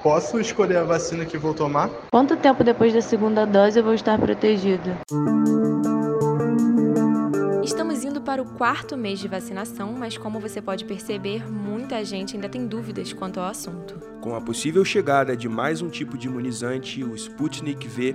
Posso escolher a vacina que vou tomar? Quanto tempo depois da segunda dose eu vou estar protegido? Estamos indo para o quarto mês de vacinação, mas como você pode perceber, muita gente ainda tem dúvidas quanto ao assunto. Com a possível chegada de mais um tipo de imunizante, o Sputnik V,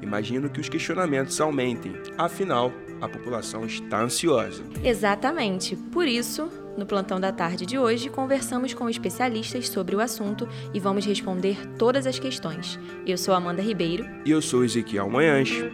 imagino que os questionamentos aumentem. Afinal, a população está ansiosa. Exatamente. Por isso, no plantão da tarde de hoje, conversamos com especialistas sobre o assunto e vamos responder todas as questões. Eu sou Amanda Ribeiro. E eu sou Ezequiel Manhanche.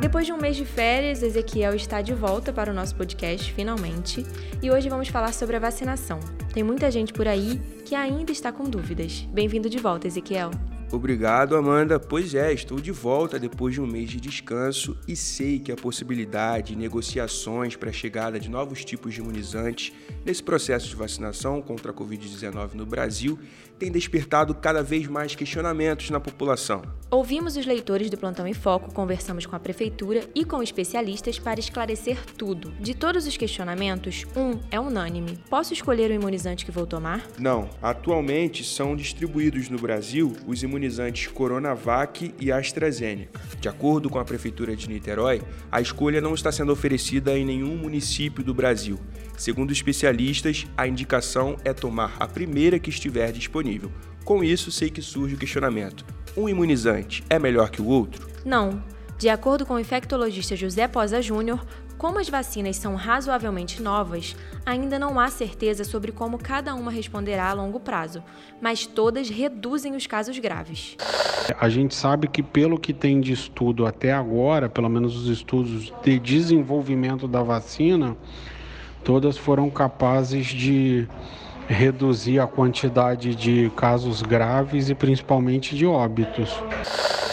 Depois de um mês de férias, Ezequiel está de volta para o nosso podcast, finalmente. E hoje vamos falar sobre a vacinação. Tem muita gente por aí que ainda está com dúvidas. Bem-vindo de volta, Ezequiel. Obrigado, Amanda. Pois é, estou de volta depois de um mês de descanso e sei que a possibilidade de negociações para a chegada de novos tipos de imunizantes nesse processo de vacinação contra a Covid-19 no Brasil tem despertado cada vez mais questionamentos na população. Ouvimos os leitores do Plantão em Foco, conversamos com a prefeitura e com especialistas para esclarecer tudo. De todos os questionamentos, um é unânime. Posso escolher o imunizante que vou tomar? Não. Atualmente são distribuídos no Brasil os imunizantes Coronavac e AstraZeneca. De acordo com a prefeitura de Niterói, a escolha não está sendo oferecida em nenhum município do Brasil. Segundo especialistas, a indicação é tomar a primeira que estiver disponível. Com isso, sei que surge o questionamento: um imunizante é melhor que o outro? Não. De acordo com o infectologista José Posa Júnior, como as vacinas são razoavelmente novas, ainda não há certeza sobre como cada uma responderá a longo prazo, mas todas reduzem os casos graves. A gente sabe que, pelo que tem de estudo até agora, pelo menos os estudos de desenvolvimento da vacina, todas foram capazes de reduzir a quantidade de casos graves e principalmente de óbitos.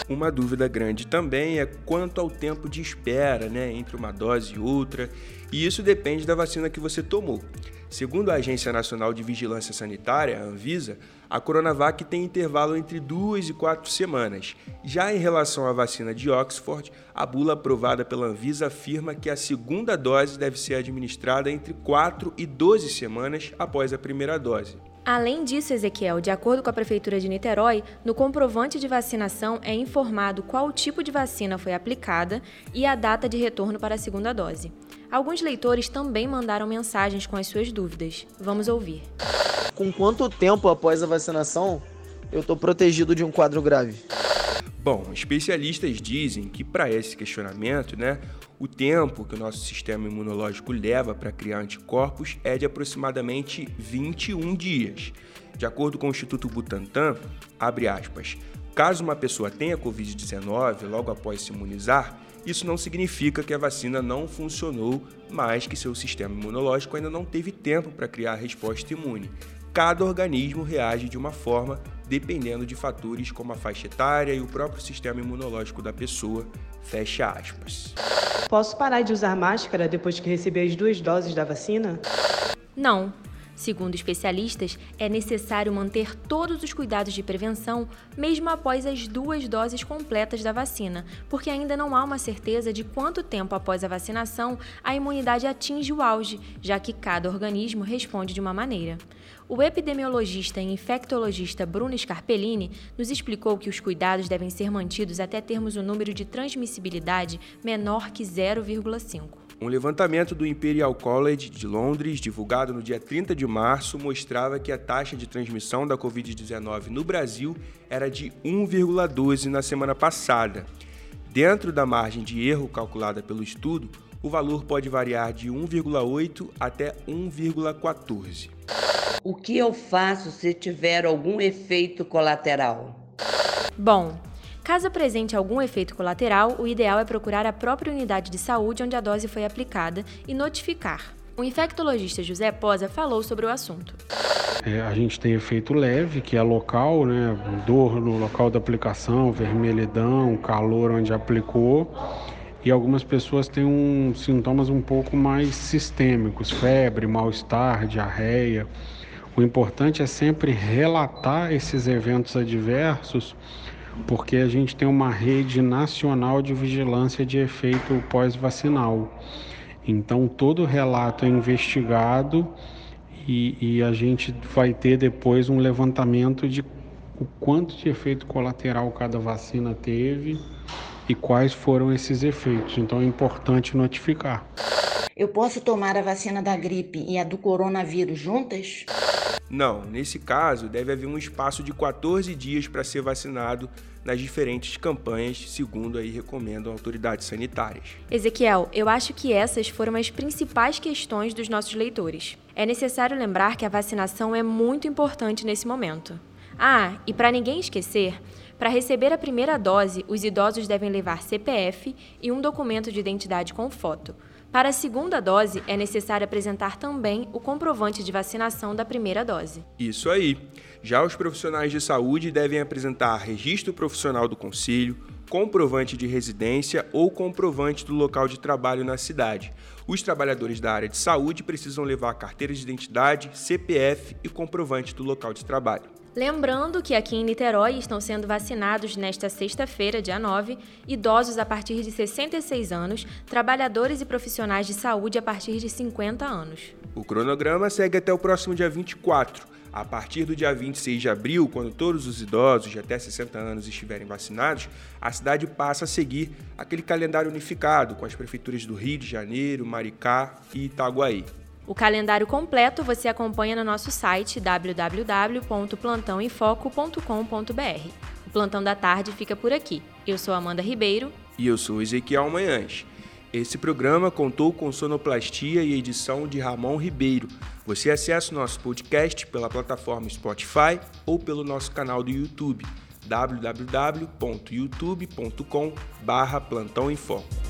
Uma dúvida grande também é quanto ao tempo de espera né, entre uma dose e outra, e isso depende da vacina que você tomou. Segundo a Agência Nacional de Vigilância Sanitária, a Anvisa, a Coronavac tem intervalo entre duas e quatro semanas. Já em relação à vacina de Oxford, a bula aprovada pela Anvisa afirma que a segunda dose deve ser administrada entre 4 e 12 semanas após a primeira dose. Além disso, Ezequiel, de acordo com a Prefeitura de Niterói, no comprovante de vacinação é informado qual tipo de vacina foi aplicada e a data de retorno para a segunda dose. Alguns leitores também mandaram mensagens com as suas dúvidas. Vamos ouvir. Com quanto tempo após a vacinação eu estou protegido de um quadro grave? Bom, especialistas dizem que para esse questionamento, né, o tempo que o nosso sistema imunológico leva para criar anticorpos é de aproximadamente 21 dias. De acordo com o Instituto Butantan, abre aspas, caso uma pessoa tenha Covid-19 logo após se imunizar, isso não significa que a vacina não funcionou, mas que seu sistema imunológico ainda não teve tempo para criar a resposta imune. Cada organismo reage de uma forma dependendo de fatores como a faixa etária e o próprio sistema imunológico da pessoa. Fecha aspas. Posso parar de usar máscara depois que receber as duas doses da vacina? Não. Segundo especialistas, é necessário manter todos os cuidados de prevenção mesmo após as duas doses completas da vacina, porque ainda não há uma certeza de quanto tempo após a vacinação a imunidade atinge o auge, já que cada organismo responde de uma maneira. O epidemiologista e infectologista Bruno Scarpellini nos explicou que os cuidados devem ser mantidos até termos o um número de transmissibilidade menor que 0,5. Um levantamento do Imperial College de Londres, divulgado no dia 30 de março, mostrava que a taxa de transmissão da Covid-19 no Brasil era de 1,12 na semana passada. Dentro da margem de erro calculada pelo estudo, o valor pode variar de 1,8 até 1,14. O que eu faço se tiver algum efeito colateral? Bom, Caso apresente algum efeito colateral, o ideal é procurar a própria unidade de saúde onde a dose foi aplicada e notificar. O infectologista José Posa falou sobre o assunto. É, a gente tem efeito leve, que é local, né? Dor no local da aplicação, vermelhidão, calor onde aplicou. E algumas pessoas têm um, sintomas um pouco mais sistêmicos, febre, mal-estar, diarreia. O importante é sempre relatar esses eventos adversos porque a gente tem uma rede nacional de vigilância de efeito pós-vacinal. Então, todo relato é investigado e, e a gente vai ter depois um levantamento de o quanto de efeito colateral cada vacina teve e quais foram esses efeitos. Então é importante notificar. Eu posso tomar a vacina da gripe e a do coronavírus juntas? Não, nesse caso deve haver um espaço de 14 dias para ser vacinado nas diferentes campanhas, segundo aí recomendam autoridades sanitárias. Ezequiel, eu acho que essas foram as principais questões dos nossos leitores. É necessário lembrar que a vacinação é muito importante nesse momento. Ah, e para ninguém esquecer, para receber a primeira dose, os idosos devem levar CPF e um documento de identidade com foto. Para a segunda dose, é necessário apresentar também o comprovante de vacinação da primeira dose. Isso aí. Já os profissionais de saúde devem apresentar registro profissional do conselho, comprovante de residência ou comprovante do local de trabalho na cidade. Os trabalhadores da área de saúde precisam levar carteira de identidade, CPF e comprovante do local de trabalho. Lembrando que aqui em Niterói estão sendo vacinados nesta sexta-feira, dia 9, idosos a partir de 66 anos, trabalhadores e profissionais de saúde a partir de 50 anos. O cronograma segue até o próximo dia 24. A partir do dia 26 de abril, quando todos os idosos de até 60 anos estiverem vacinados, a cidade passa a seguir aquele calendário unificado com as prefeituras do Rio de Janeiro, Maricá e Itaguaí. O calendário completo você acompanha no nosso site www.plantãoemfoco.com.br. O Plantão da Tarde fica por aqui. Eu sou Amanda Ribeiro. E eu sou Ezequiel Manhães. Esse programa contou com sonoplastia e edição de Ramon Ribeiro. Você acessa o nosso podcast pela plataforma Spotify ou pelo nosso canal do YouTube www.youtube.com/plantão em foco.